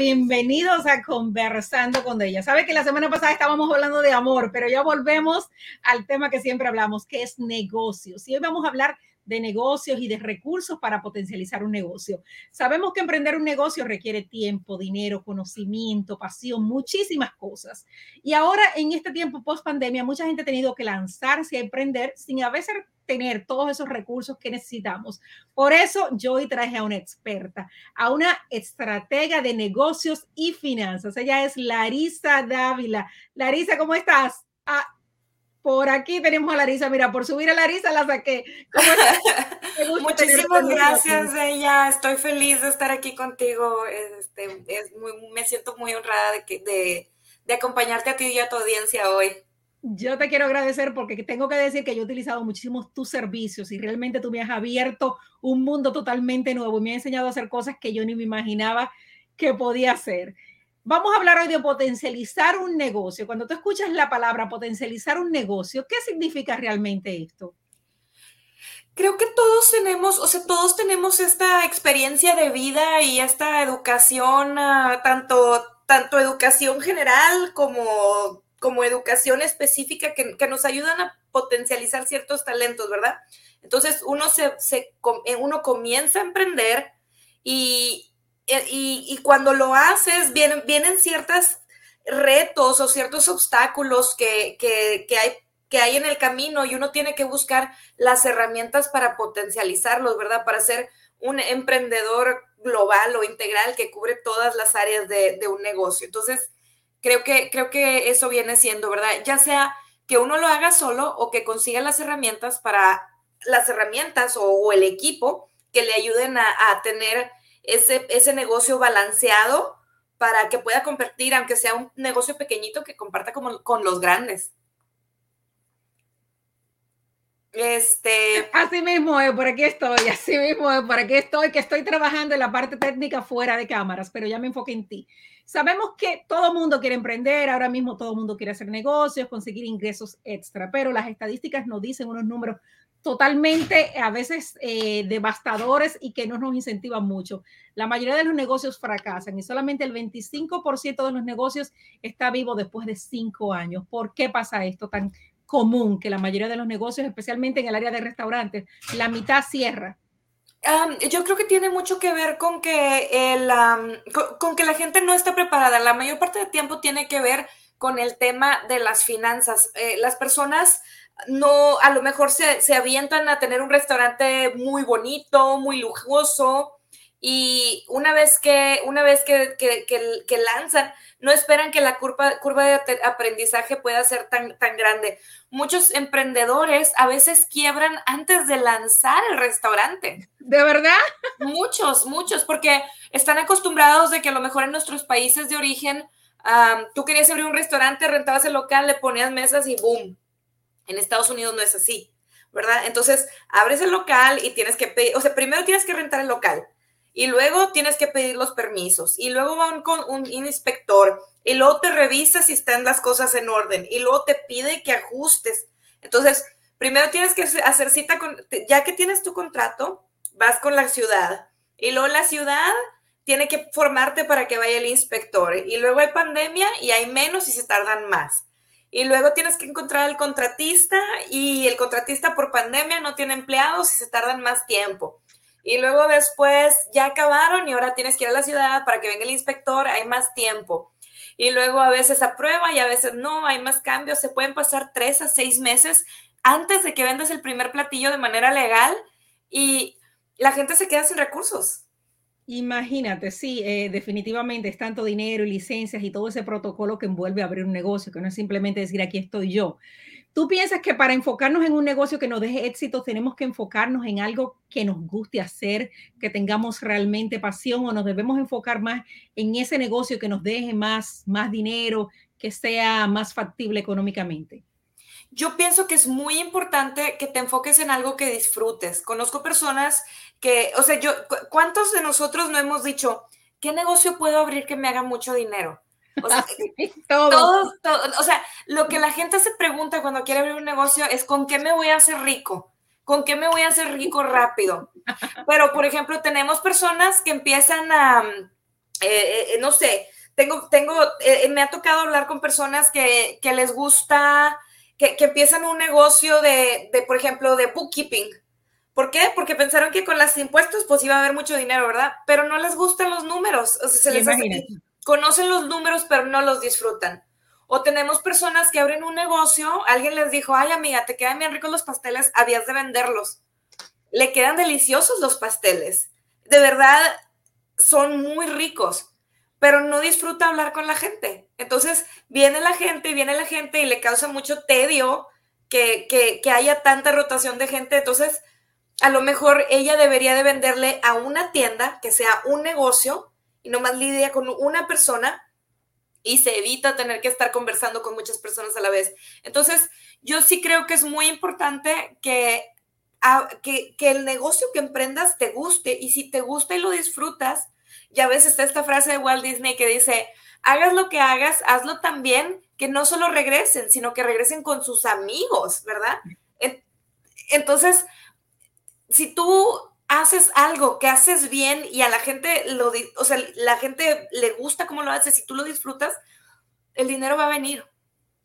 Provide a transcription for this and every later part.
bienvenidos a Conversando con ella. Sabe que la semana pasada estábamos hablando de amor, pero ya volvemos al tema que siempre hablamos, que es negocios. Y hoy vamos a hablar de negocios y de recursos para potencializar un negocio. Sabemos que emprender un negocio requiere tiempo, dinero, conocimiento, pasión, muchísimas cosas. Y ahora en este tiempo post pandemia, mucha gente ha tenido que lanzarse a emprender sin a veces tener todos esos recursos que necesitamos. Por eso yo hoy traje a una experta, a una estratega de negocios y finanzas. Ella es Larisa Dávila. Larisa, ¿cómo estás? Ah, por aquí tenemos a Larisa. Mira, por subir a Larisa la saqué. Muchísimas gracias, ella. Estoy feliz de estar aquí contigo. Este, es muy, me siento muy honrada de, que, de, de acompañarte a ti y a tu audiencia hoy. Yo te quiero agradecer porque tengo que decir que yo he utilizado muchísimos tus servicios y realmente tú me has abierto un mundo totalmente nuevo y me has enseñado a hacer cosas que yo ni me imaginaba que podía hacer. Vamos a hablar hoy de potencializar un negocio. Cuando tú escuchas la palabra potencializar un negocio, ¿qué significa realmente esto? Creo que todos tenemos, o sea, todos tenemos esta experiencia de vida y esta educación, uh, tanto, tanto educación general como, como educación específica que, que, nos ayudan a potencializar ciertos talentos, ¿verdad? Entonces uno, se, se, uno comienza a emprender y, eh, y, cuando lo haces, vienen, vienen ciertos retos o ciertos obstáculos que, hay, que hay en el camino y uno tiene que buscar las herramientas para potencializarlos, ¿verdad? Para ser un emprendedor global o integral que cubre todas las áreas de, un negocio. Entonces, creo que, creo que eso viene siendo, ¿verdad? Ya sea que uno lo haga solo o que consiga las herramientas para las herramientas o, el equipo que le ayuden a, tener ese, ese negocio balanceado para que pueda compartir, aunque sea un negocio pequeñito, que comparta como, con los grandes. Este. Así mismo es, por aquí estoy, así mismo es, por aquí estoy, que estoy trabajando en la parte técnica fuera de cámaras, pero ya me enfoqué en ti. Sabemos que todo mundo quiere emprender, ahora mismo todo mundo quiere hacer negocios, conseguir ingresos extra, pero las estadísticas nos dicen unos números totalmente a veces eh, devastadores y que no nos incentivan mucho. La mayoría de los negocios fracasan y solamente el 25% de los negocios está vivo después de cinco años. ¿Por qué pasa esto tan común que la mayoría de los negocios, especialmente en el área de restaurantes, la mitad cierra? Yo creo que tiene mucho que ver con que, el, con, que la gente no está preparada. La mayor parte del tiempo tiene que ver con el tema de las finanzas. Eh, las personas no, a lo mejor se, se, avientan a tener un restaurante muy bonito, muy lujoso, y una vez que, una vez que, que, que, lanzan, no esperan que la curva, curva de aprendizaje pueda ser tan, tan grande. Muchos emprendedores a veces quiebran antes de lanzar el restaurante. ¿De verdad? Muchos, muchos, porque están acostumbrados de que a lo mejor en nuestros países de origen, tú querías abrir un restaurante, rentabas el local, le ponías mesas y boom, en Estados Unidos no es así, ¿verdad? Entonces, abres el local y tienes que pedir, o sea, primero tienes que rentar el local y luego tienes que pedir los permisos y luego van con un inspector y luego te revisa si están las cosas en orden y luego te pide que ajustes. Entonces, primero tienes que hacer cita con, ya que tienes tu contrato, vas con la ciudad y luego la ciudad tiene que formarte para que vaya el inspector y luego hay pandemia y hay menos y se tardan más y luego tienes que encontrar al contratista y el contratista por pandemia no tiene empleados y se tardan más tiempo. Y luego después ya acabaron y ahora tienes que ir a la ciudad para que venga el inspector, hay más tiempo. Y luego a veces aprueba y a veces no, hay más cambios, se pueden pasar tres a seis meses antes de que vendas el primer platillo de manera legal y la gente se queda sin recursos. Imagínate, sí, eh, definitivamente es tanto dinero y licencias y todo ese protocolo que envuelve abrir un negocio, que no es simplemente decir aquí estoy yo. ¿Tú piensas que para enfocarnos en un negocio que nos deje éxito tenemos que enfocarnos en algo que nos guste hacer, que tengamos realmente pasión o nos debemos enfocar más en ese negocio que nos deje más, más dinero, que sea más factible económicamente? Yo pienso que es muy importante que te enfoques en algo que disfrutes. Conozco personas que, o sea, yo, ¿cuántos de nosotros no hemos dicho, ¿qué negocio puedo abrir que me haga mucho dinero? O sea, todos. o sea, lo que la gente se pregunta cuando quiere abrir un negocio es con qué me voy a hacer rico, con qué me voy a hacer rico rápido. Pero, por ejemplo, tenemos personas que empiezan a, eh, no sé, tengo, tengo, me ha tocado hablar con personas que, que les gusta, que, que, empiezan un negocio de, de, por ejemplo, de bookkeeping. ¿Por qué? Porque pensaron que con los impuestos pues iba a haber mucho dinero, ¿verdad? Pero no les gustan los números. O sea, se les hace, conocen los números, pero no los disfrutan. O tenemos personas que abren un negocio, alguien les dijo, ay amiga, te quedan bien ricos los pasteles, habías de venderlos. Le quedan deliciosos los pasteles. De verdad, son muy ricos, pero no disfruta hablar con la gente. Entonces, viene la gente, viene la gente y le causa mucho tedio que, que, que haya tanta rotación de gente. Entonces, a lo mejor ella debería de venderle a una tienda que sea un negocio y nomás lidia con una persona y se evita tener que estar conversando con muchas personas a la vez. Entonces, yo sí creo que es muy importante que, que, que, el negocio que emprendas te guste y si te gusta y lo disfrutas, ya ves, está esta frase de Walt Disney que dice, hagas lo que hagas, hazlo también, que no solo regresen, sino que regresen con sus amigos, ¿verdad? Entonces, si tú haces algo que haces bien y a la gente lo, o sea, la gente le gusta cómo lo haces y tú lo disfrutas, el dinero va a venir.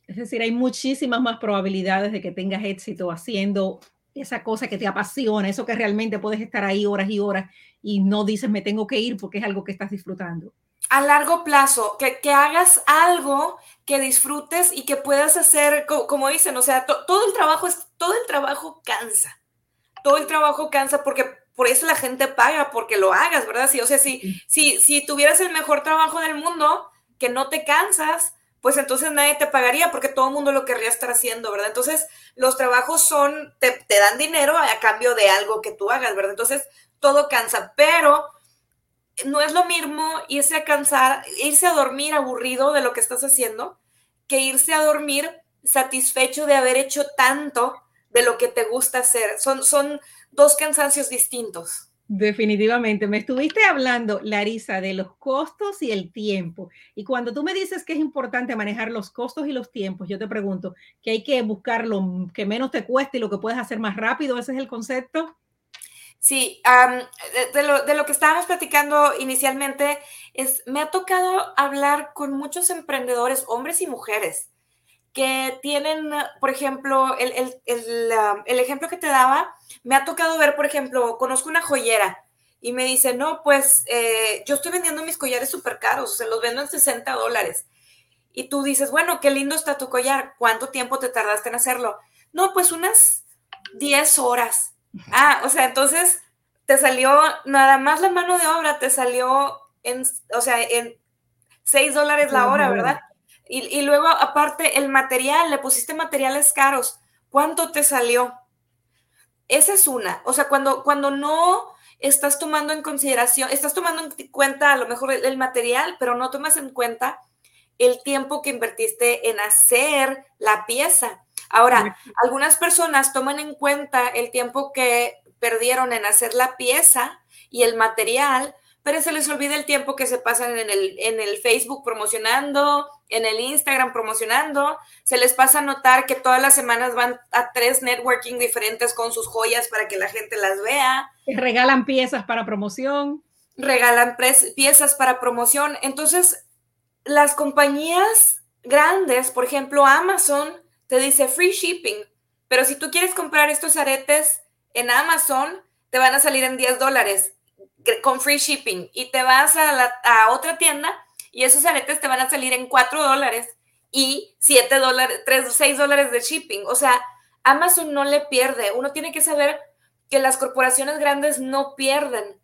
Es decir, hay muchísimas más probabilidades de que tengas éxito haciendo esa cosa que te apasiona, eso que realmente puedes estar ahí horas y horas y no dices me tengo que ir porque es algo que estás disfrutando. A largo plazo, que, que hagas algo que disfrutes y que puedas hacer, como, dicen, o sea, todo el trabajo es, todo el trabajo cansa. Todo el trabajo cansa porque por eso la gente paga porque lo hagas, ¿verdad? Sí, o sea, si, si, si tuvieras el mejor trabajo del mundo, que no te cansas, pues entonces nadie te pagaría porque todo el mundo lo querría estar haciendo, ¿verdad? Entonces, los trabajos son, te, te, dan dinero a cambio de algo que tú hagas, ¿verdad? Entonces, todo cansa, pero no es lo mismo irse a cansar, irse a dormir aburrido de lo que estás haciendo, que irse a dormir satisfecho de haber hecho tanto de lo que te gusta hacer. Son, son dos cansancios distintos. Definitivamente. Me estuviste hablando, Larisa, de los costos y el tiempo. Y cuando tú me dices que es importante manejar los costos y los tiempos, yo te pregunto que hay que buscar lo que menos te cueste y lo que puedes hacer más rápido. ¿Ese es el concepto? Sí, um, de, lo, de, lo, que estábamos platicando inicialmente, es, me ha tocado hablar con muchos emprendedores, hombres y mujeres, que tienen, por ejemplo, el, el, el, el, ejemplo que te daba, me ha tocado ver, por ejemplo, conozco una joyera y me dice, no, pues eh, yo estoy vendiendo mis collares súper caros, se los vendo en 60 dólares. Y tú dices, bueno, qué lindo está tu collar, ¿cuánto tiempo te tardaste en hacerlo? No, pues unas 10 horas. Ah, o sea, entonces te salió nada más la mano de obra, te salió en, o sea, en 6 dólares la hora, ¿verdad? Y, luego, aparte, el material, le pusiste materiales caros. ¿Cuánto te salió? Esa es una. O sea, cuando, cuando no estás tomando en consideración, estás tomando en cuenta a lo mejor el, material, pero no tomas en cuenta el tiempo que invertiste en hacer la pieza. Ahora, algunas personas toman en cuenta el tiempo que perdieron en hacer la pieza y el material, pero se les olvida el tiempo que se pasan en el, en el Facebook promocionando, en el Instagram promocionando. Se les pasa a notar que todas las semanas van a tres networking diferentes con sus joyas para que la gente las vea. Regalan piezas para promoción. Regalan piezas para promoción. Entonces, las compañías grandes, por ejemplo, Amazon, te dice free shipping. Pero si tú quieres comprar estos aretes en Amazon, te van a salir en 10 dólares con free shipping y te vas a, la, a otra tienda y esos aretes te van a salir en 4 dólares y 7 dólares, 3, 6 dólares de shipping. O sea, Amazon no le pierde. Uno tiene que saber que las corporaciones grandes no pierden.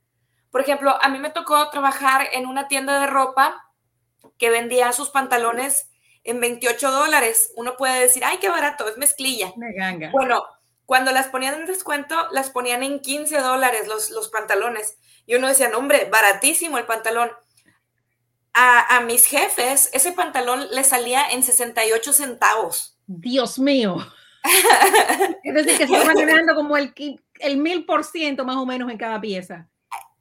Por ejemplo, a mí me tocó trabajar en una tienda de ropa que vendía sus pantalones en 28 dólares. Uno puede decir, ay, qué barato, es mezclilla. Me ganga. Bueno, cuando las ponían en descuento, las ponían en 15 dólares los, los pantalones. Y uno decía, no, hombre, baratísimo el pantalón. A, a, mis jefes, ese pantalón le salía en 68 centavos. Dios mío. es decir, que se estaban ganando como el, el mil por ciento más o menos en cada pieza.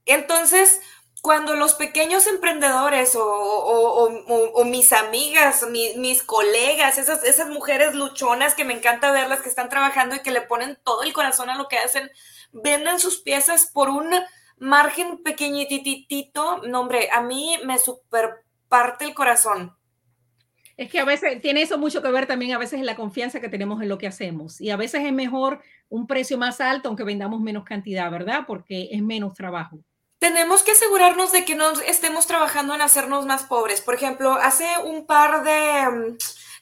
Entonces, cuando los pequeños emprendedores o, o, o, o mis amigas, mi, mis colegas, esas, esas mujeres luchonas que me encanta verlas que están trabajando y que le ponen todo el corazón a lo que hacen, venden sus piezas por un margen pequeñititito, no hombre, a mí me super parte el corazón. Es que a veces tiene eso mucho que ver también a veces en la confianza que tenemos en lo que hacemos. Y a veces es mejor un precio más alto aunque vendamos menos cantidad, ¿verdad? Porque es menos trabajo. Tenemos que asegurarnos de que no estemos trabajando en hacernos más pobres. Por ejemplo, hace un par de, mm,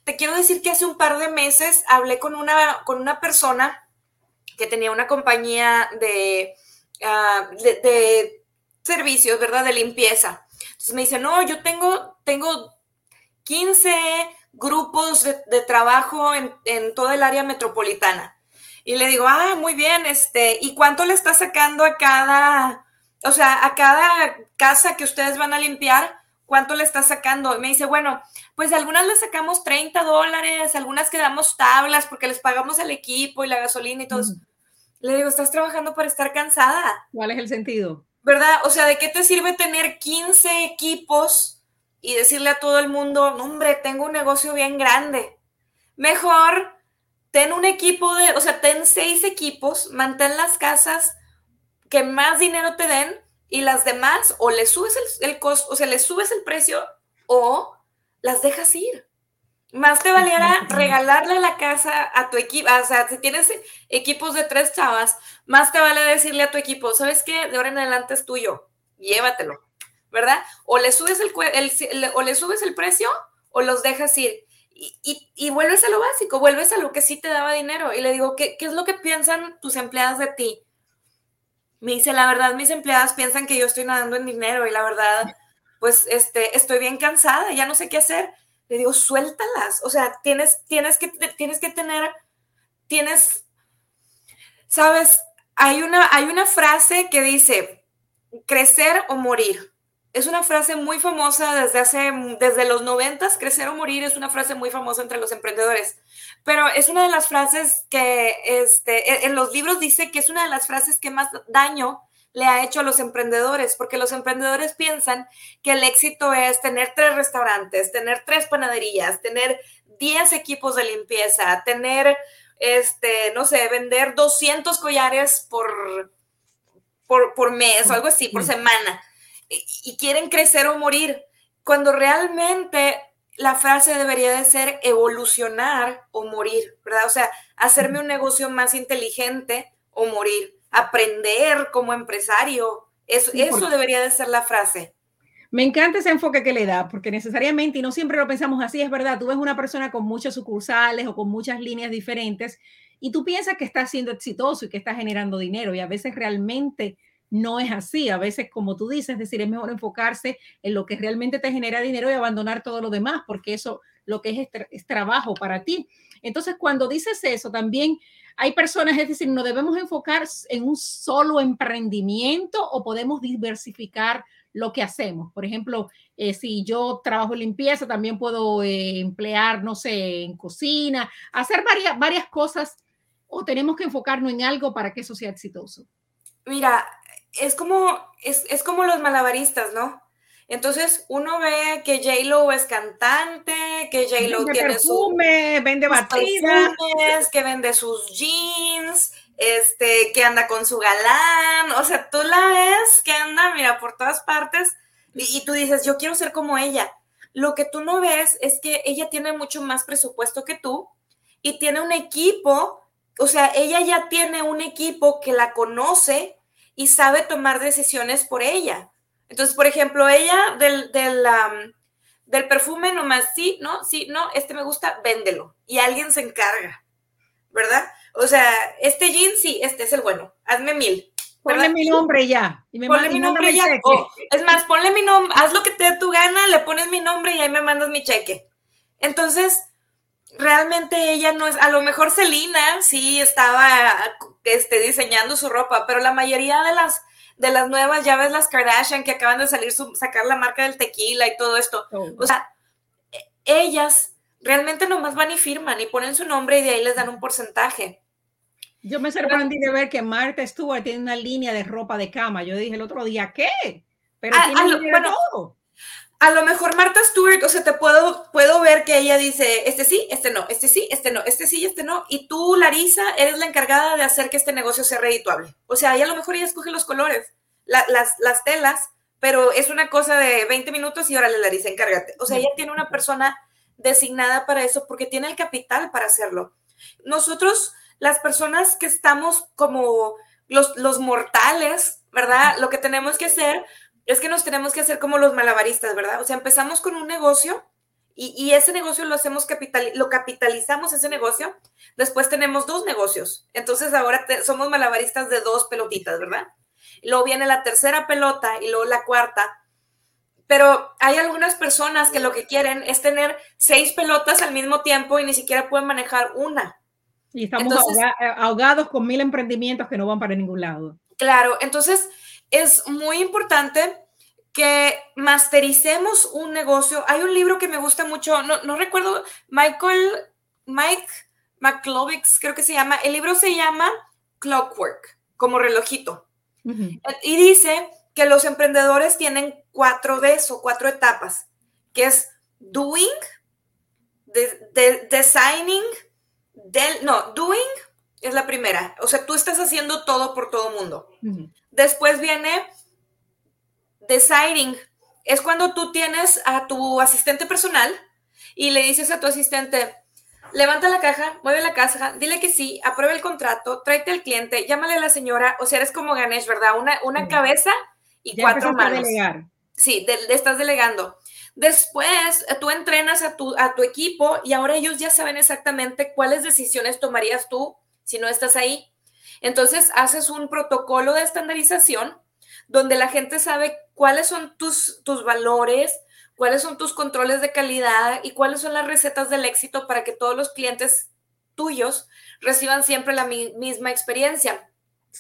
te quiero decir que hace un par de meses hablé con una, con una persona que tenía una compañía de, ah, de, servicios, ¿verdad? De limpieza. Entonces me dice, no, yo tengo, tengo 15 grupos de, trabajo en, en, toda el área metropolitana. Y le digo, ah, muy bien, este, ¿y cuánto le está sacando a cada, o sea, a cada casa que ustedes van a limpiar? ¿Cuánto le está sacando? Y me dice, bueno, pues algunas le sacamos 30 dólares, algunas quedamos tablas porque les pagamos el equipo y la gasolina y todo. Le digo, estás trabajando para estar cansada. ¿Cuál es el sentido? ¿Verdad? O sea, ¿de qué te sirve tener 15 equipos y decirle a todo el mundo, hombre, tengo un negocio bien grande? Mejor ten un equipo de, o sea, ten seis equipos, mantén las casas que más dinero te den y las demás o le subes el, el costo, o sea, le subes el precio o las dejas ir. Más te valiera regalarle la casa a tu equipo, o sea, si tienes equipos de tres chavas, más te vale decirle a tu equipo, ¿sabes qué? De ahora en adelante es tuyo, llévatelo, ¿verdad? O le subes el, o le subes el precio o los dejas ir. Y, y, vuelves a lo básico, vuelves a lo que sí te daba dinero. Y le digo, ¿qué, ¿qué es lo que piensan tus empleadas de ti? Me dice, la verdad, mis empleadas piensan que yo estoy nadando en dinero y la verdad, pues, este, estoy bien cansada, ya no sé qué hacer le digo, suéltalas. O sea, tienes, tienes, que, tienes que tener, tienes, sabes, hay una, hay una frase que dice, crecer o morir. Es una frase muy famosa desde hace, desde los noventas, crecer o morir es una frase muy famosa entre los emprendedores. Pero es una de las frases que, este, en los libros dice que es una de las frases que más daño le ha hecho a los emprendedores, porque los emprendedores piensan que el éxito es tener tres restaurantes, tener tres panaderías, tener 10 equipos de limpieza, tener, este, no sé, vender 200 collares por, por, mes o algo así, por semana, y, y quieren crecer o morir, cuando realmente la frase debería de ser evolucionar o morir, ¿verdad? O sea, hacerme un negocio más inteligente o morir aprender como empresario. Eso, eso debería de ser la frase. Me encanta ese enfoque que le da, porque necesariamente, y no siempre lo pensamos así, es verdad, tú ves una persona con muchas sucursales o con muchas líneas diferentes y tú piensas que está siendo exitoso y que está generando dinero y a veces realmente no es así. A veces, como tú dices, es decir, es mejor enfocarse en lo que realmente te genera dinero y abandonar todo lo demás, porque eso lo que es, es trabajo para ti. Entonces, cuando dices eso, también hay personas, es decir, no debemos enfocar en un solo emprendimiento o podemos diversificar lo que hacemos. Por ejemplo, eh, si yo trabajo en limpieza, también puedo eh, emplear, no sé, en cocina, hacer varias, varias cosas o tenemos que enfocarnos en algo para que eso sea exitoso. Mira, es como, es, es como los malabaristas, ¿no? Entonces uno ve que J-Lo es cantante, que J-Lo tiene perfume, su, vende perfumes, que vende sus jeans, este, que anda con su galán, o sea, tú la ves que anda, mira, por todas partes y, y tú dices, yo quiero ser como ella. Lo que tú no ves es que ella tiene mucho más presupuesto que tú y tiene un equipo, o sea, ella ya tiene un equipo que la conoce y sabe tomar decisiones por ella. Entonces, por ejemplo, ella del, del, del perfume nomás, sí, no, sí, no, este me gusta, véndelo. Y alguien se encarga, ¿verdad? O sea, este jean, sí, este es el bueno, hazme mil. Ponle mi nombre ya. Y me ponle mi nombre ya. es más, ponle mi nombre, haz lo que te dé tu gana, le pones mi nombre y ahí me mandas mi cheque. Entonces, realmente ella no es, a lo mejor Celina sí estaba este, diseñando su ropa, pero la mayoría de las de las nuevas, ya ves las Kardashian que acaban de salir, sacar la marca del tequila y todo esto. Oh. O sea, e, ellas realmente nomás van y firman y ponen su nombre y de ahí les dan un porcentaje. Yo me sorprendí de ver que Marta Stewart tiene una línea de ropa de cama. Yo dije el otro día, ¿qué? Pero a, tiene lo, bueno, todo. A lo mejor Marta Stewart, o sea, te puedo, puedo ver que ella dice, este sí, este no, este sí, este no, este sí, este no. Y tú, Larisa, eres la encargada de hacer que este negocio sea redituable. O sea, ella a lo mejor ella escoge los colores. las, las telas, pero es una cosa de 20 minutos y órale, Larisa, encárgate. O sea, ella tiene una persona designada para eso porque tiene el capital para hacerlo. Nosotros, las personas que estamos como los, los mortales, ¿verdad? Lo que tenemos que hacer es que nos tenemos que hacer como los malabaristas, ¿verdad? O sea, empezamos con un negocio y, ese negocio lo hacemos capital, lo capitalizamos ese negocio, después tenemos dos negocios. Entonces ahora somos malabaristas de dos pelotitas, ¿verdad? luego viene la tercera pelota y luego la cuarta. Pero hay algunas personas que lo que quieren es tener seis pelotas al mismo tiempo y ni siquiera pueden manejar una. Y estamos ahogados con mil emprendimientos que no van para ningún lado. Claro, entonces es muy importante que mastericemos un negocio. Hay un libro que me gusta mucho, no, recuerdo, Michael, Mike McClovics, creo que se llama. El libro se llama Clockwork, como relojito. Y dice que los emprendedores tienen cuatro Ds o cuatro etapas, que es doing, designing, del, no, doing es la primera. O sea, tú estás haciendo todo por todo mundo. Después viene deciding. Es cuando tú tienes a tu asistente personal y le dices a tu asistente, levanta la caja, mueve la caja, dile que sí, aprueba el contrato, tráete al cliente, llámale a la señora, o sea, eres como Ganesh, ¿verdad? Una, una cabeza y cuatro manos. Sí, le estás delegando. Después, tú entrenas a tu, a tu equipo y ahora ellos ya saben exactamente cuáles decisiones tomarías tú si no estás ahí. Entonces, haces un protocolo de estandarización donde la gente sabe cuáles son tus, tus valores, cuáles son tus controles de calidad y cuáles son las recetas del éxito para que todos los clientes tuyos reciban siempre la misma experiencia.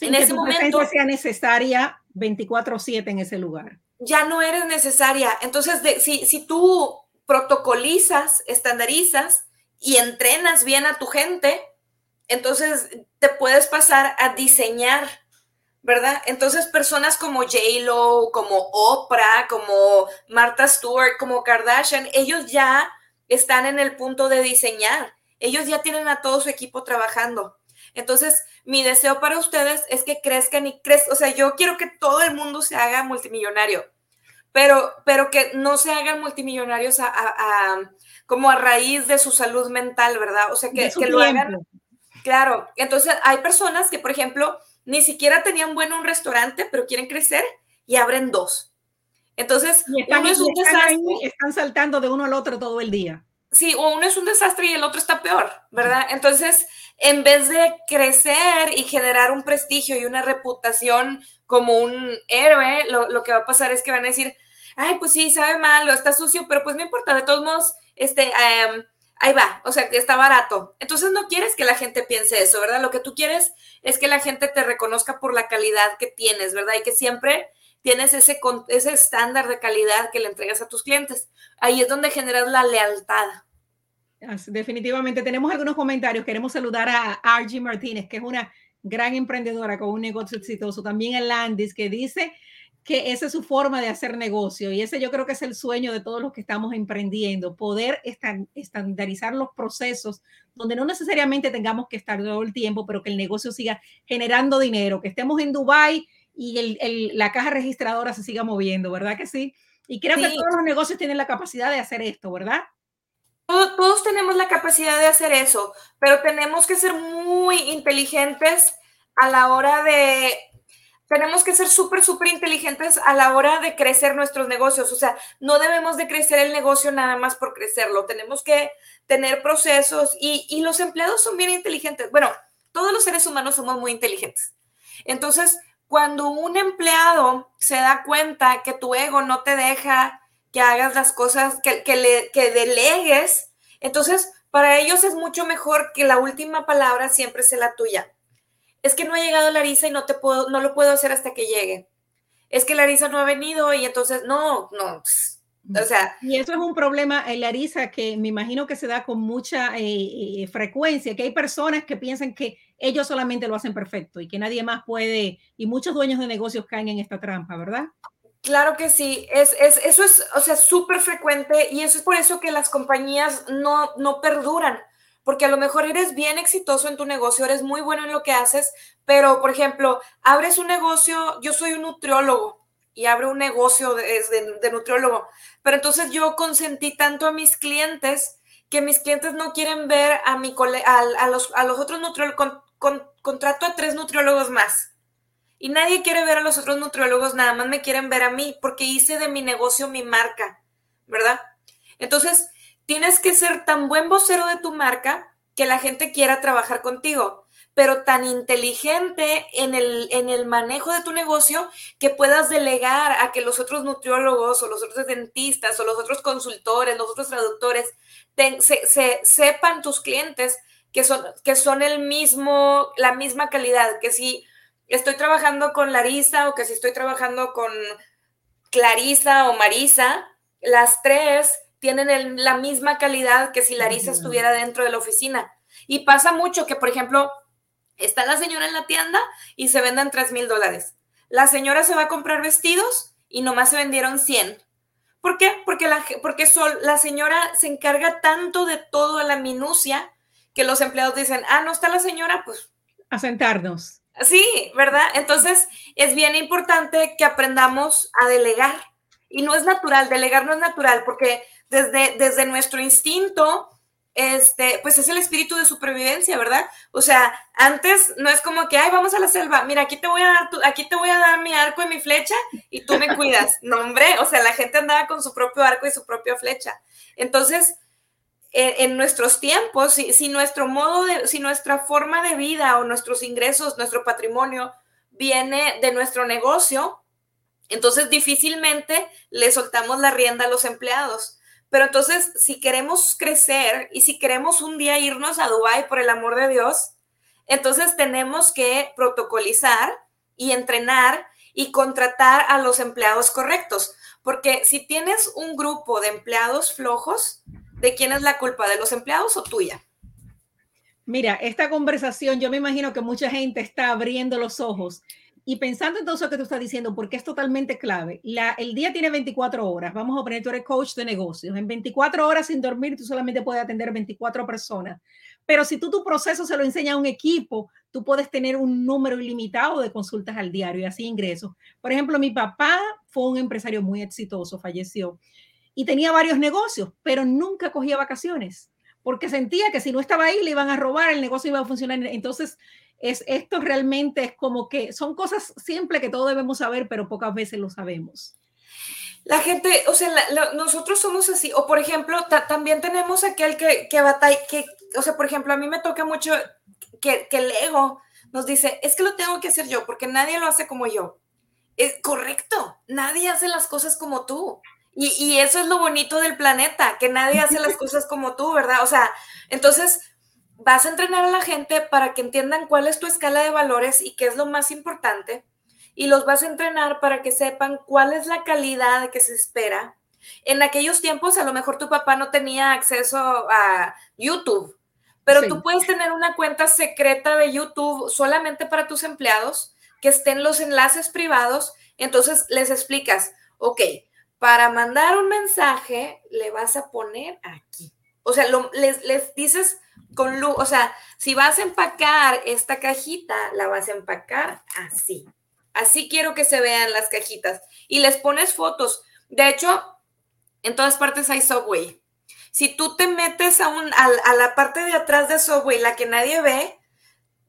en ese momento sea necesaria 24/7 en ese lugar. Ya no eres necesaria. Entonces, si, si tú protocolizas, estandarizas y entrenas bien a tu gente, entonces te puedes pasar a diseñar ¿verdad? Entonces personas como J-Lo, como Oprah, como Martha Stewart, como Kardashian, ellos ya están en el punto de diseñar. Ellos ya tienen a todo su equipo trabajando. Entonces, mi deseo para ustedes es que crezcan y crezcan. O sea, yo quiero que todo el mundo se haga multimillonario, pero, pero que no se hagan multimillonarios a, como a raíz de su salud mental, ¿verdad? O sea, que, que lo hagan. Claro. Entonces, hay personas que, por ejemplo, ni siquiera tenían bueno un restaurante, pero quieren crecer y abren dos. Entonces, están, uno es un desastre. están saltando de uno al otro todo el día. Sí, o uno es un desastre y el otro está peor, ¿verdad? Entonces, en vez de crecer y generar un prestigio y una reputación como un héroe, lo, que va a pasar es que van a decir, ay, pues sí, sabe mal, o está sucio, pero pues no importa, de todos modos, este, em, ahí va, o sea, que está barato. Entonces no quieres que la gente piense eso, ¿verdad? Lo que tú quieres es que la gente te reconozca por la calidad que tienes, ¿verdad? Y que siempre tienes ese, ese estándar de calidad que le entregas a tus clientes. Ahí es donde generas la lealtad. Definitivamente tenemos algunos comentarios. Queremos saludar a Argy Martínez, que es una gran emprendedora con un negocio exitoso. También a Landis, que dice que esa es su forma de hacer negocio y ese yo creo que es el sueño de todos los que estamos emprendiendo, poder estandarizar los procesos donde no necesariamente tengamos que estar todo el tiempo, pero que el negocio siga generando dinero, que estemos en Dubai y la caja registradora se siga moviendo, ¿verdad que sí? Y creo que todos los negocios tienen la capacidad de hacer esto, ¿verdad? todos tenemos la capacidad de hacer eso, pero tenemos que ser muy inteligentes a la hora de tenemos que ser súper, súper inteligentes a la hora de crecer nuestros negocios. O sea, no debemos de crecer el negocio nada más por crecerlo. Tenemos que tener procesos y, los empleados son bien inteligentes. Bueno, todos los seres humanos somos muy inteligentes. Entonces, cuando un empleado se da cuenta que tu ego no te deja que hagas las cosas, que, que, le, que delegues, entonces para ellos es mucho mejor que la última palabra siempre sea la tuya es que no ha llegado Larisa y no te puedo, no lo puedo hacer hasta que llegue. Es que Larisa no ha venido y entonces no, no. O sea, y eso es un problema en Larisa que me imagino que se da con mucha eh, eh, frecuencia, que hay personas que piensan que ellos solamente lo hacen perfecto y que nadie más puede, y muchos dueños de negocios caen en esta trampa, ¿verdad? Claro que sí, es, es, eso es, o sea, súper frecuente y eso es por eso que las compañías no, no perduran, porque a lo mejor eres bien exitoso en tu negocio, eres muy bueno en lo que haces, pero por ejemplo, abres un negocio, yo soy un nutriólogo y abro un negocio de, nutriólogo, pero entonces yo consentí tanto a mis clientes que mis clientes no quieren ver a, mi a, los, a los otros nutriólogos, con, contrato a tres nutriólogos más. Y nadie quiere ver a los otros nutriólogos, nada más me quieren ver a mí, porque hice de mi negocio mi marca, ¿verdad? Entonces, tienes que ser tan buen vocero de tu marca que la gente quiera trabajar contigo, pero tan inteligente en el, en el manejo de tu negocio que puedas delegar a que los otros nutriólogos o los otros dentistas o los otros consultores, los otros traductores, se, sepan tus clientes que son, que son el mismo, la misma calidad, que si estoy trabajando con Larisa o que si estoy trabajando con Clarisa o Marisa, las tres tienen la misma calidad que si Larisa estuviera dentro de la oficina. Y pasa mucho que, por ejemplo, está la señora en la tienda y se venden 3 mil dólares. La señora se va a comprar vestidos y nomás se vendieron 100. ¿Por qué? Porque la, porque sol, la señora se encarga tanto de toda la minucia que los empleados dicen, ah, no está la señora, pues... A sentarnos. Sí, ¿verdad? Entonces es bien importante que aprendamos a delegar. Y no es natural, delegar no es natural, porque desde, desde nuestro instinto, este, pues es el espíritu de supervivencia, ¿verdad? O sea, antes no es como que, ay, vamos a la selva, mira, aquí te voy a dar, aquí te voy a dar mi arco y mi flecha y tú me cuidas. No, hombre, o sea, la gente andaba con su propio arco y su propia flecha. Entonces, en, nuestros tiempos, si, si, nuestro modo de, si nuestra forma de vida o nuestros ingresos, nuestro patrimonio viene de nuestro negocio, entonces difícilmente le soltamos la rienda a los empleados. Pero entonces, si queremos crecer y si queremos un día irnos a Dubái por el amor de Dios, entonces tenemos que protocolizar y entrenar y contratar a los empleados correctos. Porque si tienes un grupo de empleados flojos, ¿de quién es la culpa? ¿De los empleados o tuya? Mira, esta conversación, yo me imagino que mucha gente está abriendo los ojos y pensando en todo eso que tú estás diciendo, porque es totalmente clave, la, el día tiene 24 horas, vamos a poner, tú eres coach de negocios, en 24 horas sin dormir tú solamente puedes atender 24 personas, pero si tú tu proceso se lo enseñas a un equipo, tú puedes tener un número ilimitado de consultas al diario y así ingresos. Por ejemplo, mi papá fue un empresario muy exitoso, falleció y tenía varios negocios, pero nunca cogía vacaciones porque sentía que si no estaba ahí le iban a robar, el negocio iba a funcionar. Entonces, es, esto realmente es como que son cosas simples que todos debemos saber, pero pocas veces lo sabemos. La gente, o sea, nosotros somos así, o por ejemplo, también tenemos aquel que, que batalla, que, o sea, por ejemplo, a mí me toca mucho que, que el ego nos dice, es que lo tengo que hacer yo, porque nadie lo hace como yo. Es correcto, nadie hace las cosas como tú. Y, y, eso es lo bonito del planeta, que nadie hace las cosas como tú, ¿verdad? O sea, entonces vas a entrenar a la gente para que entiendan cuál es tu escala de valores y qué es lo más importante. Y los vas a entrenar para que sepan cuál es la calidad que se espera. En aquellos tiempos, a lo mejor tu papá no tenía acceso a YouTube, pero tú puedes tener una cuenta secreta de YouTube solamente para tus empleados, que estén los enlaces privados. Entonces les explicas, ok, para mandar un mensaje le vas a poner aquí. O sea, les, les dices con luz, o sea, si vas a empacar esta cajita, la vas a empacar así. Así quiero que se vean las cajitas. Y les pones fotos. De hecho, en todas partes hay Subway. Si tú te metes a, un, a, la parte de atrás de Subway, la que nadie ve,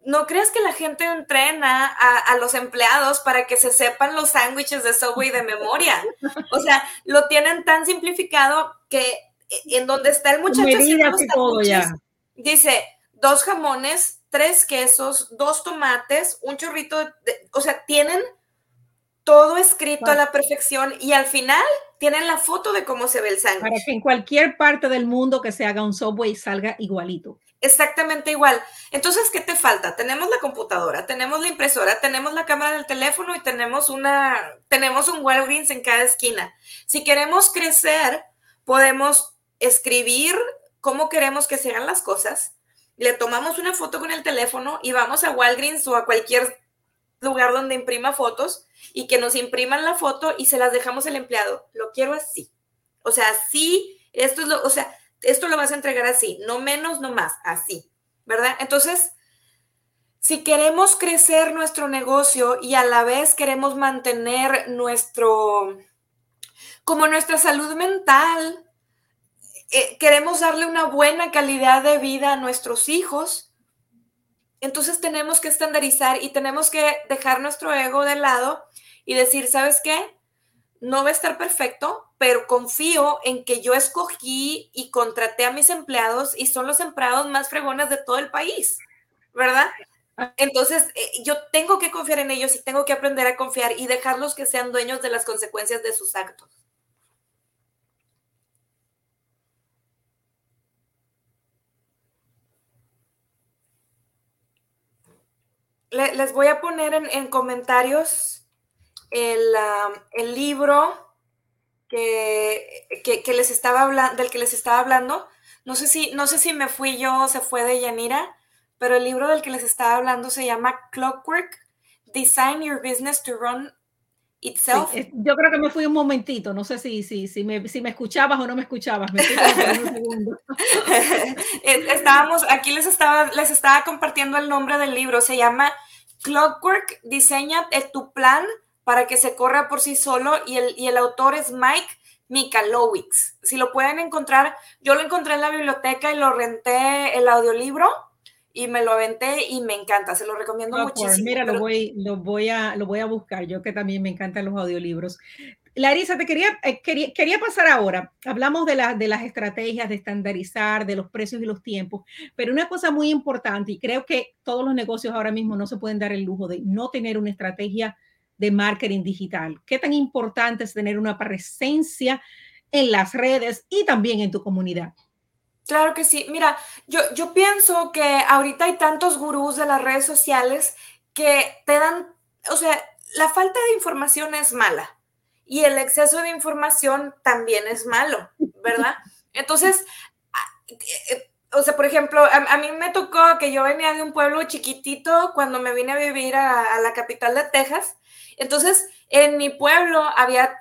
no creas que la gente entrena a, a, los empleados para que se sepan los sándwiches de Subway de memoria. O sea, lo tienen tan simplificado que en donde está el muchacho dice dos jamones, tres quesos, dos tomates, un chorrito, de, o sea, tienen todo escrito a la perfección y al final tienen la foto de cómo se ve el sándwich. Para que en cualquier parte del mundo que se haga un Subway salga igualito. Exactamente igual. Entonces, ¿qué te falta? Tenemos la computadora, tenemos la impresora, tenemos la cámara del teléfono y tenemos una, tenemos un Walgreens en cada esquina. Si queremos crecer, podemos escribir cómo queremos que se hagan las cosas, le tomamos una foto con el teléfono y vamos a Walgreens o a cualquier lugar donde imprima fotos y que nos impriman la foto y se las dejamos al empleado. Lo quiero así. O sea, sí, esto es lo, o sea, esto lo vas a entregar así, no menos, no más, así, ¿verdad? Entonces, si queremos crecer nuestro negocio y a la vez queremos mantener nuestro, como nuestra salud mental, eh, queremos darle una buena calidad de vida a nuestros hijos, entonces tenemos que estandarizar y tenemos que dejar nuestro ego de lado y decir, ¿sabes qué? No va a estar perfecto, pero confío en que yo escogí y contraté a mis empleados y son los empleados más fregones de todo el país, ¿verdad? Entonces, eh, yo tengo que confiar en ellos y tengo que aprender a confiar y dejarlos que sean dueños de las consecuencias de sus actos. les voy a poner en, comentarios el, libro que, les estaba hablando, del que les estaba hablando. No sé si, no sé si me fui yo o se fue de Yanira, pero el libro del que les estaba hablando se llama Clockwork, Design Your Business to Run Itself. yo creo que me fui un momentito, no sé si, si, si, me, si me escuchabas o no me escuchabas. Estábamos, aquí les estaba, les estaba compartiendo el nombre del libro, se llama Clockwork, diseña tu plan para que se corra por sí solo y el, y el autor es Mike Michalowicz. Si lo pueden encontrar, yo lo encontré en la biblioteca y lo renté el audiolibro y me lo aventé y me encanta, se lo recomiendo muchísimo. Mira, lo, voy, lo, voy a, lo voy a buscar, yo que también me encantan los audiolibros. Larisa, te quería, eh, quería, quería, pasar ahora. Hablamos de, la, de las estrategias de estandarizar, de los precios y los tiempos, pero una cosa muy importante, y creo que todos los negocios ahora mismo no se pueden dar el lujo de no tener una estrategia de marketing digital. ¿Qué tan importante es tener una presencia en las redes y también en tu comunidad? Claro que sí. Mira, yo, yo pienso que ahorita hay tantos gurús de las redes sociales que te dan, o sea, la falta de información es mala y el exceso de información también es malo, ¿verdad? Entonces, eh, o sea, por ejemplo, a, mí me tocó que yo venía de un pueblo chiquitito cuando me vine a vivir a, a la capital de Texas. Entonces, en mi pueblo había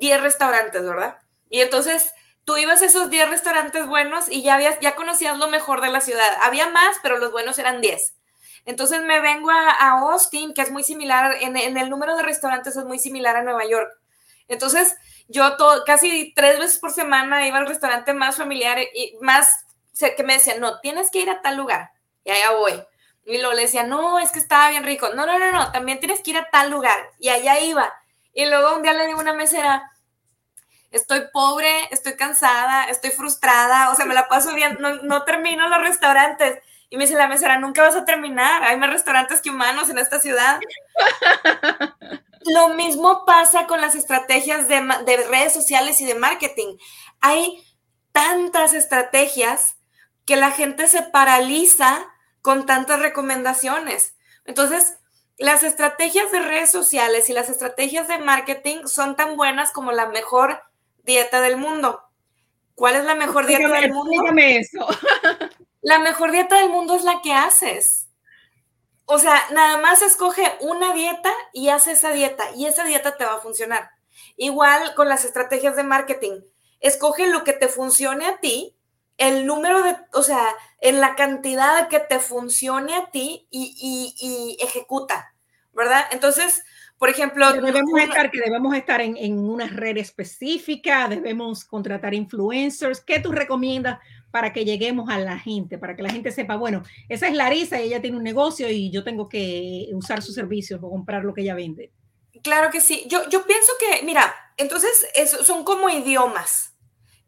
10 restaurantes, ¿verdad? Y entonces tú ibas a esos 10 restaurantes buenos y ya, habías, ya conocías lo mejor de la ciudad. Había más, pero los buenos eran 10. Entonces me vengo a, Austin, que es muy similar, en, el número de restaurantes es muy similar a Nueva York. Entonces yo todo, casi tres veces por semana iba al restaurante más familiar y más que me decían, no, tienes que ir a tal lugar. Y allá voy. Y luego le decía, no, es que estaba bien rico. No, no, no, no, también tienes que ir a tal lugar. Y allá iba. Y luego un día le digo a una mesera, estoy pobre, estoy cansada, estoy frustrada, o sea, me la paso bien, no, termino los restaurantes. Y me dice la mesera, nunca vas a terminar, hay más restaurantes que humanos en esta ciudad. Lo mismo pasa con las estrategias de, de redes sociales y de marketing. Hay tantas estrategias que la gente se paraliza con tantas recomendaciones. Entonces, las estrategias de redes sociales y las estrategias de marketing son tan buenas como la mejor dieta del mundo. ¿Cuál es la mejor dieta del mundo? Dígame eso. La mejor dieta del mundo es la que haces. O sea, nada más escoge una dieta y haz esa dieta y esa dieta te va a funcionar. Igual con las estrategias de marketing. Escoge lo que te funcione a ti, el número de, o sea, en la cantidad que te funcione a ti y, y ejecuta, ¿verdad? Entonces, por ejemplo, debemos estar, que debemos estar en, una red específica, debemos contratar influencers. ¿Qué tú recomiendas para que lleguemos a la gente, para que la gente sepa, bueno, esa es Larisa y ella tiene un negocio y yo tengo que usar sus servicios o comprar lo que ella vende? Claro que sí. Yo, yo pienso que, mira, entonces son como idiomas.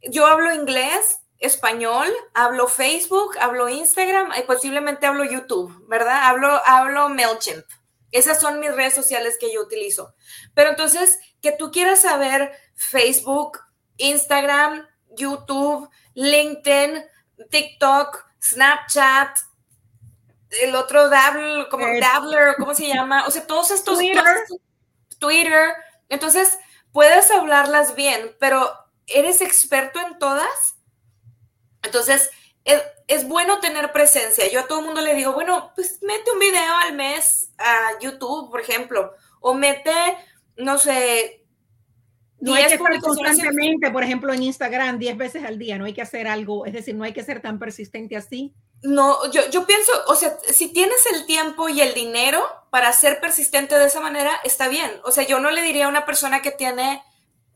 Yo hablo inglés, español, hablo Facebook, hablo Instagram y posiblemente hablo YouTube, ¿verdad? Hablo, hablo MailChimp. Esas son mis redes sociales que yo utilizo. Pero entonces, que tú quieras saber Facebook, Instagram, YouTube, LinkedIn, TikTok, Snapchat, el otro Dabble, como Dabbler, ¿cómo se llama? O sea, todos estos Twitter. Twitter. Entonces, puedes hablarlas bien, pero ¿eres experto en todas? Entonces, es, bueno tener presencia. Yo a todo el mundo le digo, bueno, pues mete un video al mes a YouTube, por ejemplo, o mete, no sé, No hay que estar constantemente, por ejemplo, en Instagram 10 veces al día, no hay que hacer algo, es decir, no hay que ser tan persistente así. No, yo, yo pienso, o sea, si tienes el tiempo y el dinero para ser persistente de esa manera, está bien. O sea, yo no le diría a una persona que tiene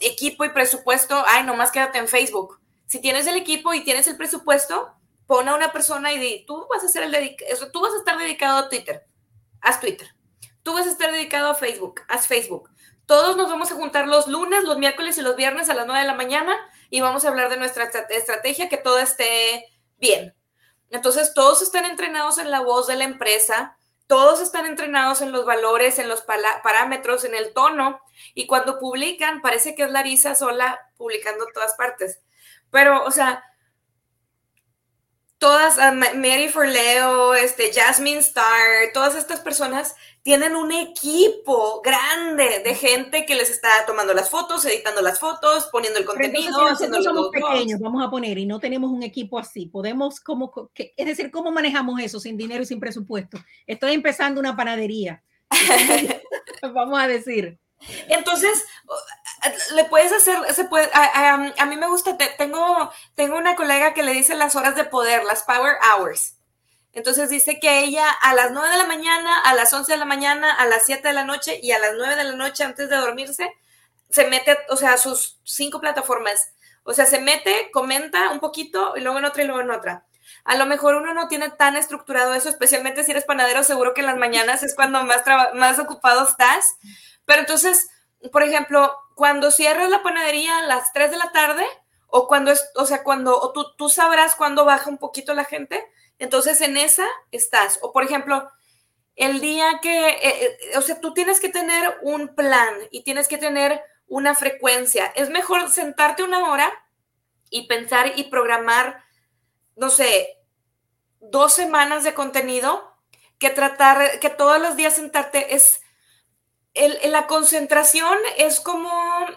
equipo y presupuesto, ay, nomás quédate en Facebook. Si tienes el equipo y tienes el presupuesto, pon a una persona y di, tú vas a ser el tú vas a estar dedicado a Twitter, haz Twitter. Tú vas a estar dedicado a Facebook, haz Facebook. Todos nos vamos a juntar los lunes, los miércoles y los viernes a las 9 de la mañana y vamos a hablar de nuestra estrategia, que todo esté bien. Entonces, todos están entrenados en la voz de la empresa, todos están entrenados en los valores, en los parámetros, en el tono, y cuando publican, parece que es Larisa sola publicando todas partes. Pero, o sea, todas, uh, Mary Forleo, este, Jasmine Star, todas estas personas tienen un equipo grande de gente que les está tomando las fotos, editando las fotos, poniendo el contenido, haciendo somos pequeños, vamos a poner, y no tenemos un equipo así, podemos, como, es decir, ¿cómo manejamos eso sin dinero y sin presupuesto? Estoy empezando una panadería, vamos a decir. Entonces, le puedes hacer, se puede, a, mí me gusta, tengo, tengo una colega que le dice las horas de poder, las power hours. Entonces dice que ella a las 9 de la mañana, a las 11 de la mañana, a las 7 de la noche y a las 9 de la noche antes de dormirse, se mete, o sea, sus cinco plataformas. O sea, se mete, comenta un poquito y luego en otra y luego en otra. A lo mejor uno no tiene tan estructurado eso, especialmente si eres panadero, seguro que en las mañanas es cuando más, más ocupado estás. Pero entonces, por ejemplo, cuando cierras la panadería a las 3 de la tarde, o cuando es, o sea, cuando tú, tú sabrás cuándo baja un poquito la gente, entonces en esa estás. O por ejemplo, el día que, eh, eh, o sea, tú tienes que tener un plan y tienes que tener una frecuencia. Es mejor sentarte una hora y pensar y programar, no sé, dos semanas de contenido que tratar, que todos los días sentarte es la concentración es como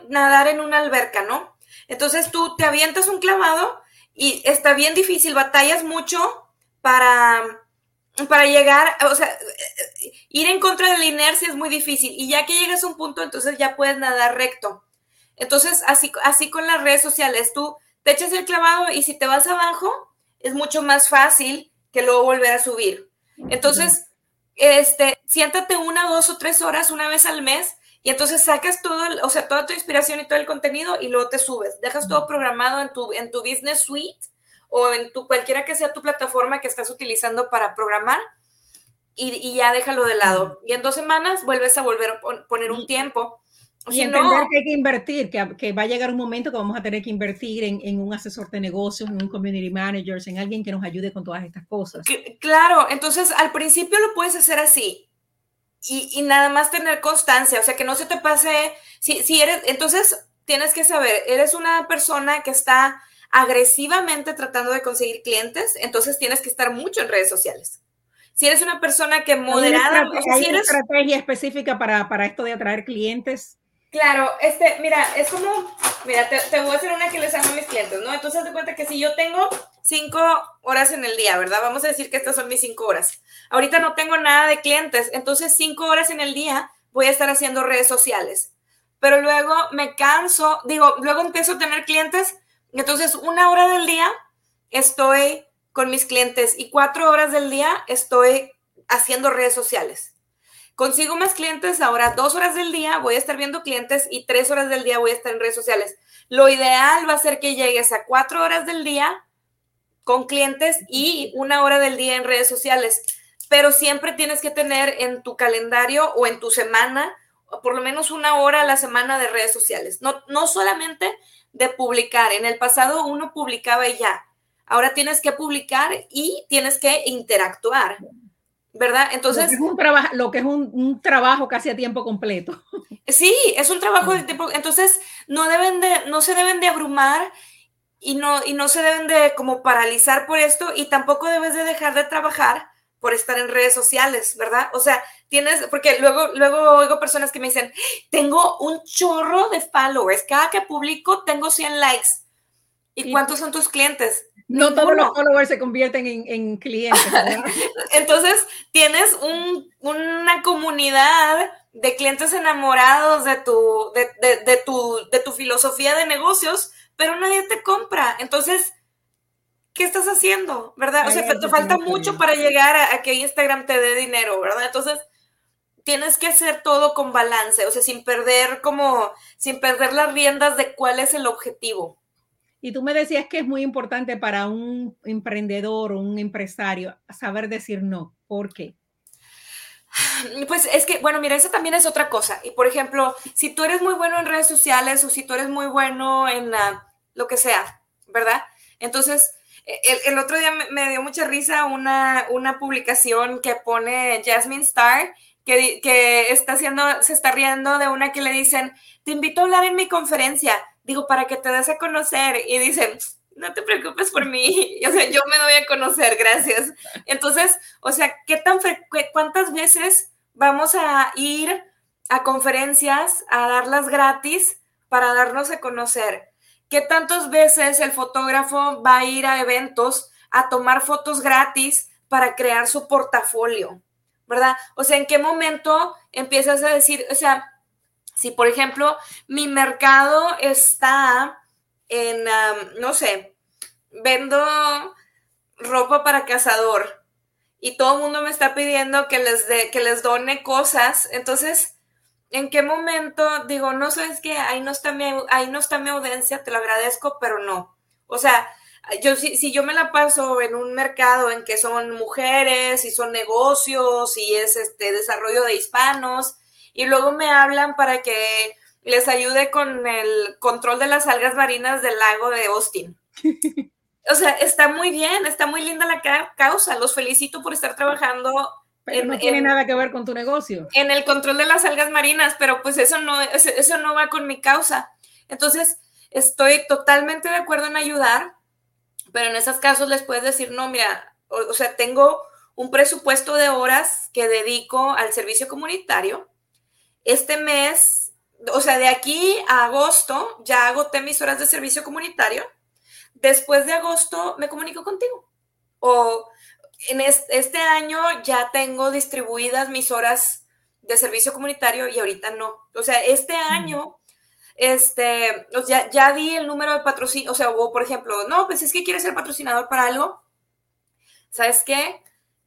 nadar en una alberca, ¿no? Entonces tú te avientas un clavado y está bien difícil, batallas mucho para, para llegar, o sea, ir en contra de la inercia es muy difícil y ya que llegas a un punto, entonces ya puedes nadar recto. Entonces, así, así con las redes sociales, tú te echas el clavado y si te vas abajo, es mucho más fácil que luego volver a subir. Entonces, este, siéntate una, dos o tres horas una vez al mes y entonces sacas todo, o sea, toda tu inspiración y todo el contenido y luego te subes. Dejas todo programado en tu, en tu business suite o en tu, cualquiera que sea tu plataforma que estás utilizando para programar y, ya déjalo de lado. Y en dos semanas vuelves a volver a poner un tiempo y entender que hay que invertir, que, que, va a llegar un momento que vamos a tener que invertir en, en, un asesor de negocios, en un community manager, en alguien que nos ayude con todas estas cosas. Claro, entonces al principio lo puedes hacer así y, y nada más tener constancia, o sea, que no se te pase, si, si eres, entonces tienes que saber, eres una persona que está agresivamente tratando de conseguir clientes, entonces tienes que estar mucho en redes sociales. Si eres una persona que moderada, ¿Hay una estrategia específica para, para esto de atraer clientes? Claro, este, mira, es como, mira, te, voy a hacer una que les hago a mis clientes, ¿no? Entonces, te cuenta que si yo tengo cinco horas en el día, ¿verdad? Vamos a decir que estas son mis cinco horas. Ahorita no tengo nada de clientes, entonces cinco horas en el día voy a estar haciendo redes sociales. Pero luego me canso, digo, luego empiezo a tener clientes, entonces una hora del día estoy con mis clientes y cuatro horas del día estoy haciendo redes sociales. Consigo más clientes, ahora dos horas del día voy a estar viendo clientes y tres horas del día voy a estar en redes sociales. Lo ideal va a ser que llegues a cuatro horas del día con clientes y una hora del día en redes sociales. Pero siempre tienes que tener en tu calendario o en tu semana por lo menos una hora a la semana de redes sociales. No, no solamente de publicar. En el pasado uno publicaba y ya. Ahora tienes que publicar y tienes que interactuar. ¿Verdad? Entonces... Lo que es un, trabajo, lo que es un, trabajo casi a tiempo completo. Sí, es un trabajo de tiempo, entonces no deben de, no se deben de abrumar y no, y no se deben de como paralizar por esto y tampoco debes de dejar de trabajar por estar en redes sociales, ¿verdad? O sea, tienes, porque luego, luego oigo personas que me dicen, tengo un chorro de followers, cada que publico tengo 100 likes. ¿Y cuántos son tus clientes? No todos los followers se convierten en, clientes. Entonces, tienes una comunidad de clientes enamorados de tu, de, tu, de tu filosofía de negocios, pero nadie te compra. Entonces, ¿qué estás haciendo? ¿Verdad? O sea, te falta mucho para llegar a, que Instagram te dé dinero, ¿verdad? Entonces, tienes que hacer todo con balance, o sea, sin perder como, sin perder las riendas de cuál es el objetivo. Y tú me decías que es muy importante para un emprendedor o un empresario saber decir no. ¿Por qué? Pues es que, bueno, mira, eso también es otra cosa. Y por ejemplo, si tú eres muy bueno en redes sociales o si tú eres muy bueno en lo que sea, ¿verdad? Entonces, el, otro día me, dio mucha risa una, una publicación que pone Jasmine Star, que, que está haciendo, se está riendo de una que le dicen, te invito a hablar en mi conferencia, digo, para que te des a conocer. Y dicen, no te preocupes por mí, o sea, yo me doy a conocer, gracias. Entonces, o sea, ¿qué tan cuántas veces vamos a ir a conferencias a darlas gratis para darnos a conocer? ¿Qué tantas veces el fotógrafo va a ir a eventos a tomar fotos gratis para crear su portafolio? ¿Verdad? O sea, ¿en qué momento empiezas a decir, o sea, si por ejemplo mi mercado está en, no sé, vendo ropa para cazador y todo el mundo me está pidiendo que les, de, que les done cosas, entonces, ¿en qué momento digo, no sabes qué? Ahí no está mi, ahí no está mi audiencia, te lo agradezco, pero no. O sea, yo si, si yo me la paso en un mercado en que son mujeres y son negocios y es este desarrollo de hispanos y luego me hablan para que les ayude con el control de las algas marinas del lago de Austin. O sea, está muy bien, está muy linda la causa. Los felicito por estar trabajando. Pero no tiene nada que ver con tu negocio. En el control de las algas marinas, pero pues eso no, eso no va con mi causa. Entonces, estoy totalmente de acuerdo en ayudar, pero en esos casos les puedes decir, no, mira, o sea, tengo un presupuesto de horas que dedico al servicio comunitario. Este mes o sea, de aquí a agosto ya agoté mis horas de servicio comunitario. Después de agosto me comunico contigo. O en este, año ya tengo distribuidas mis horas de servicio comunitario y ahorita no. O sea, este año, este, ya, ya di el número de patrocinio, o sea, o por ejemplo, no, pues es que quieres ser patrocinador para algo. ¿Sabes qué?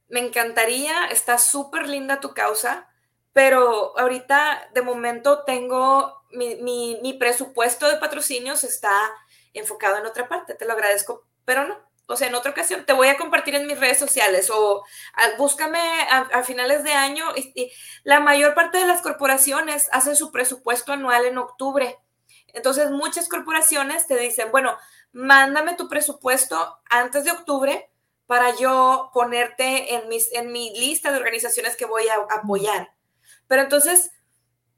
Me encantaría, está súper linda tu causa pero ahorita de momento tengo mi, presupuesto de patrocinios está enfocado en otra parte, te lo agradezco, pero no. O sea, en otra ocasión te voy a compartir en mis redes sociales o búscame a, finales de año. La mayor parte de las corporaciones hacen su presupuesto anual en octubre. Entonces, muchas corporaciones te dicen, bueno, mándame tu presupuesto antes de octubre para yo ponerte en, mis, en mi lista de organizaciones que voy a apoyar. Pero entonces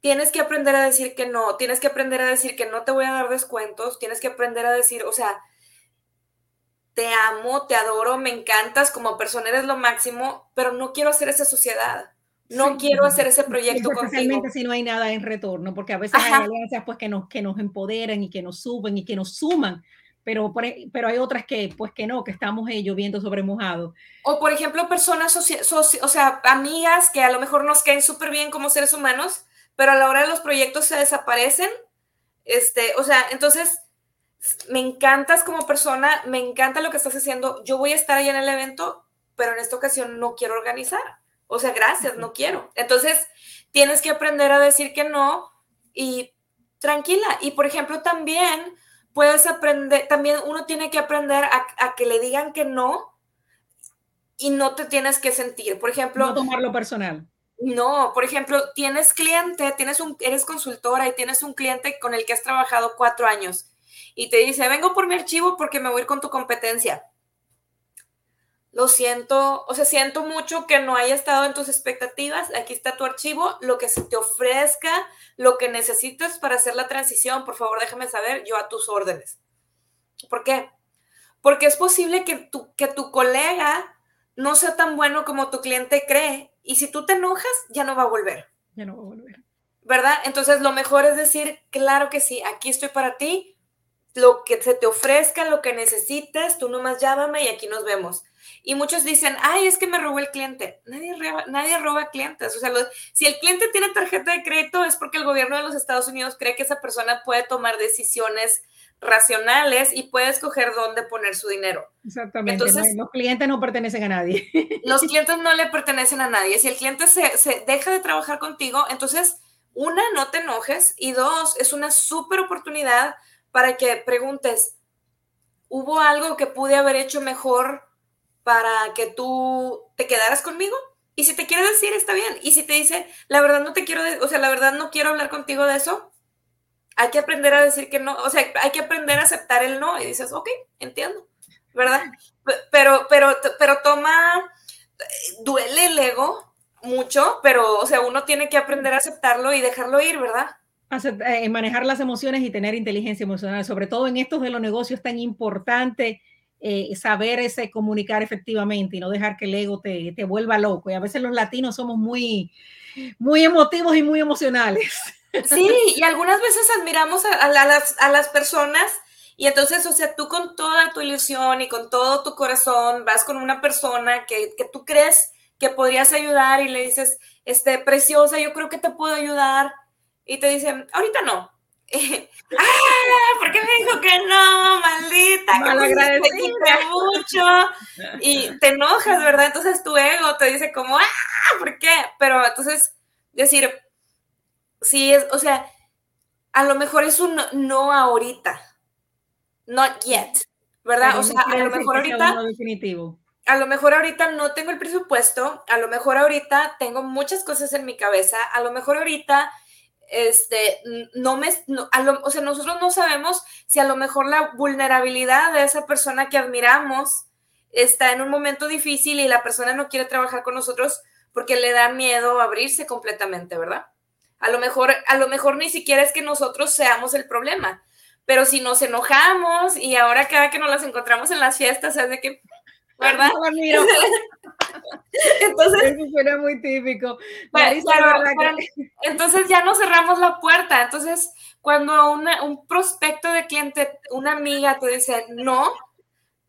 tienes que aprender a decir que no, tienes que aprender a decir que no te voy a dar descuentos, tienes que aprender a decir, o sea, te amo, te adoro, me encantas, como persona eres lo máximo, pero no quiero hacer esa sociedad. No quiero hacer ese proyecto Especialmente si no hay nada en retorno, porque a veces hay alianzas pues, que, nos, que nos empoderan y que nos suben y que nos suman, pero, e, pero hay otras que, pues que no, que estamos eh, lloviendo sobre mojado. O por ejemplo, personas, o sea, amigas que a lo mejor nos caen súper bien como seres humanos, pero a la hora de los proyectos se desaparecen. Este, o sea, entonces, me encantas como persona, me encanta lo que estás haciendo, yo voy a estar ahí en el evento, pero en esta ocasión no quiero organizar. O sea, gracias, no quiero. Entonces, tienes que aprender a decir que no y tranquila. Y por ejemplo, también puedes aprender, también uno tiene que aprender a, que le digan que no y no te tienes que sentir. Por ejemplo, no tomarlo personal. No, por ejemplo, tienes cliente, tienes un, eres consultora y tienes un cliente con el que has trabajado cuatro años y te dice, vengo por mi archivo porque me voy con tu competencia lo siento, o sea, siento mucho que no haya estado en tus expectativas, aquí está tu archivo, lo que se te ofrezca, lo que necesites para hacer la transición, por favor déjame saber, yo a tus órdenes. ¿Por qué? Porque es posible que tu, que tu colega no sea tan bueno como tu cliente cree y si tú te enojas, ya no va a volver. Ya no va a volver. ¿Verdad? Entonces lo mejor es decir, claro que sí, aquí estoy para ti, lo que se te ofrezca, lo que necesites, tú nomás llámame y aquí nos vemos. Y muchos dicen, ay, es que me robó el cliente. Nadie roba, nadie roba clientes. O sea, si el cliente tiene tarjeta de crédito es porque el gobierno de los Estados Unidos cree que esa persona puede tomar decisiones racionales y puede escoger dónde poner su dinero. Exactamente. Entonces, los clientes no pertenecen a nadie. Los clientes no le pertenecen a nadie. Si el cliente se, se deja de trabajar contigo, entonces, una, no te enojes y dos, es una súper oportunidad para que preguntes, ¿hubo algo que pude haber hecho mejor para que tú te quedaras conmigo? Y si te quiere decir, está bien. Y si te dice, la verdad no te quiero, o sea, la verdad no quiero hablar contigo de eso, hay que aprender a decir que no, o sea, hay que aprender a aceptar el no. Y dices, ok, entiendo, ¿verdad? Pero, pero, pero toma, duele el ego mucho, pero, o sea, uno tiene que aprender a aceptarlo y dejarlo ir, ¿verdad? Eh, manejar las emociones y tener inteligencia emocional, sobre todo en estos de los negocios tan importante eh, saber ese comunicar efectivamente y no dejar que el ego te, te, vuelva loco. Y a veces los latinos somos muy, muy emotivos y muy emocionales. Sí, y algunas veces admiramos a, las, a las personas y entonces, o sea, tú con toda tu ilusión y con todo tu corazón vas con una persona que, que tú crees que podrías ayudar y le dices, este, preciosa, yo creo que te puedo ayudar y te dicen, ahorita no. ¡Ah! ¿Por qué me dijo que no? Maldita, que te quita mucho. Y te enojas, ¿verdad? Entonces tu ego te dice como, ¡ah! ¿Por qué? Pero entonces decir, sí, es, o sea, a lo mejor es un no, ahorita. Not yet, ¿verdad? o sea, a lo mejor ahorita. Definitivo a lo mejor ahorita no tengo el presupuesto, a lo mejor ahorita tengo muchas cosas en mi cabeza, a lo mejor ahorita este, no me, o sea, nosotros no sabemos si a lo mejor la vulnerabilidad de esa persona que admiramos está en un momento difícil y la persona no quiere trabajar con nosotros porque le da miedo abrirse completamente, ¿verdad? A lo mejor, a lo mejor ni siquiera es que nosotros seamos el problema, pero si nos enojamos y ahora cada que nos las encontramos en las fiestas es de que, ¿verdad? Entonces, eso suena muy típico. entonces ya no cerramos la puerta. Entonces, cuando un prospecto de cliente, una amiga te dice no,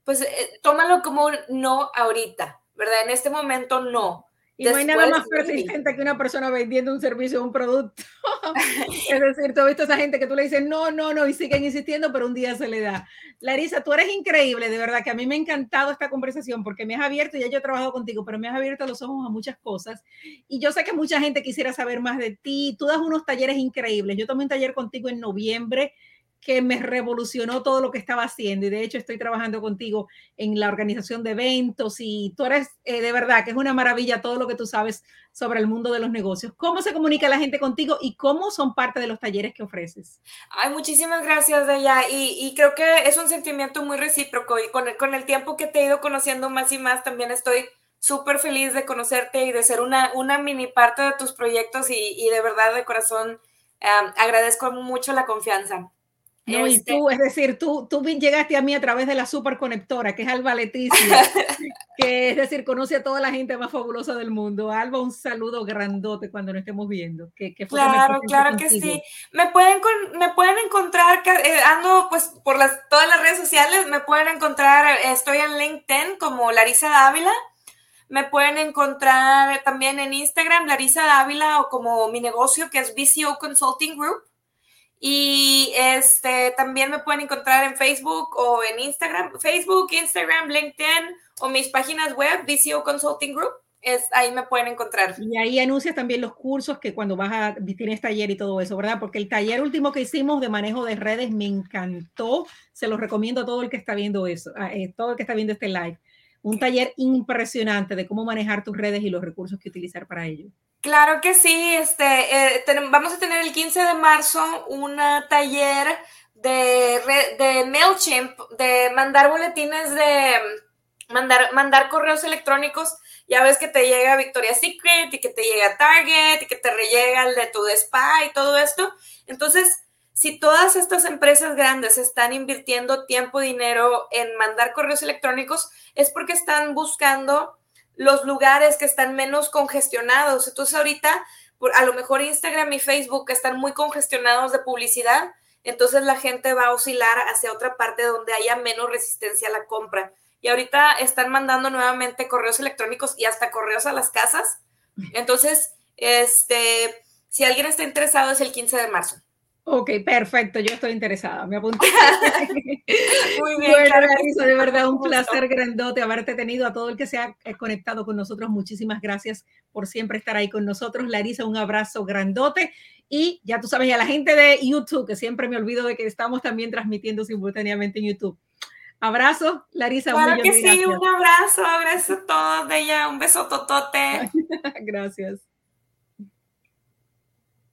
pues eh, tómalo como no ahorita, ¿verdad? En este momento no. Y no hay nada más persistente que una persona vendiendo un servicio o un producto. es decir, tú has visto a esa gente que tú le dices no, no, no, y siguen insistiendo, pero un día se le da. Larisa, tú eres increíble, de verdad, que a mí me ha encantado esta conversación porque me has abierto, ya yo he trabajado contigo, pero me has abierto los ojos a muchas cosas. Y yo sé que mucha gente quisiera saber más de ti. Tú das unos talleres increíbles. Yo tomé un taller contigo en noviembre que me revolucionó todo lo que estaba haciendo y de hecho estoy trabajando contigo en la organización de eventos y tú eres eh, de verdad que es una maravilla todo lo que tú sabes sobre el mundo de los negocios. ¿Cómo se comunica la gente contigo y cómo son parte de los talleres que ofreces? Ay, muchísimas gracias, Deya. Y, creo que es un sentimiento muy recíproco y con el, con el tiempo que te he ido conociendo más y más, también estoy súper feliz de conocerte y de ser una, una mini parte de tus proyectos y de verdad de corazón agradezco mucho la confianza. No, y este tú, es decir, tú, tú llegaste a mí a través de la superconectora, que es Alba Leticia, que es decir, conoce a toda la gente más fabulosa del mundo. Alba, un saludo grandote cuando nos estemos viendo. Que, claro, claro que sí. Me pueden, me pueden encontrar, eh, ando pues por las, todas las redes sociales, me pueden encontrar, estoy en LinkedIn como Larisa Dávila. Me pueden encontrar también en Instagram, Larisa Dávila, o como mi negocio, que es VCO Consulting Group. Y este también me pueden encontrar en Facebook o en Instagram, Facebook, Instagram, LinkedIn o mis páginas web, VCO Consulting Group. Es, ahí me pueden encontrar. Y ahí anuncias también los cursos que cuando vas a, tienes taller y todo eso, ¿verdad? Porque el taller último que hicimos de manejo de redes me encantó. Se los recomiendo a todo el que está viendo eso, a, eh, todo el que está viendo este live. Un taller impresionante de cómo manejar tus redes y los recursos que utilizar para ello. Claro que sí, este, eh, vamos a tener el 15 de marzo un taller de, de MailChimp, de mandar boletines de mandar, mandar correos electrónicos. Ya ves que te llega Victoria's Secret y que te llega Target y que te llega el de tu spa y todo esto. Entonces, si todas estas empresas grandes están invirtiendo tiempo y dinero en mandar correos electrónicos, es porque están buscando los lugares que están menos congestionados. Entonces ahorita, a lo mejor Instagram y Facebook están muy congestionados de publicidad entonces la gente va a oscilar hacia otra parte donde haya menos resistencia a la compra. Y ahorita están mandando nuevamente correos electrónicos y hasta correos a las casas. Entonces, este, si alguien está interesado es el 15 de marzo. Ok, perfecto, yo estoy interesada, me apunté. Muy bien. Bueno, de verdad un placer grandote haberte tenido, a todo el que se ha eh, conectado con nosotros, muchísimas gracias por siempre estar ahí con nosotros. Larisa, un abrazo grandote y ya tú sabes, y a la gente de YouTube, que siempre me olvido de que estamos también transmitiendo simultáneamente en YouTube. Abrazo, Larisa. Claro que sí, un abrazo, abrazo a todos, de ella, un beso totote. gracias.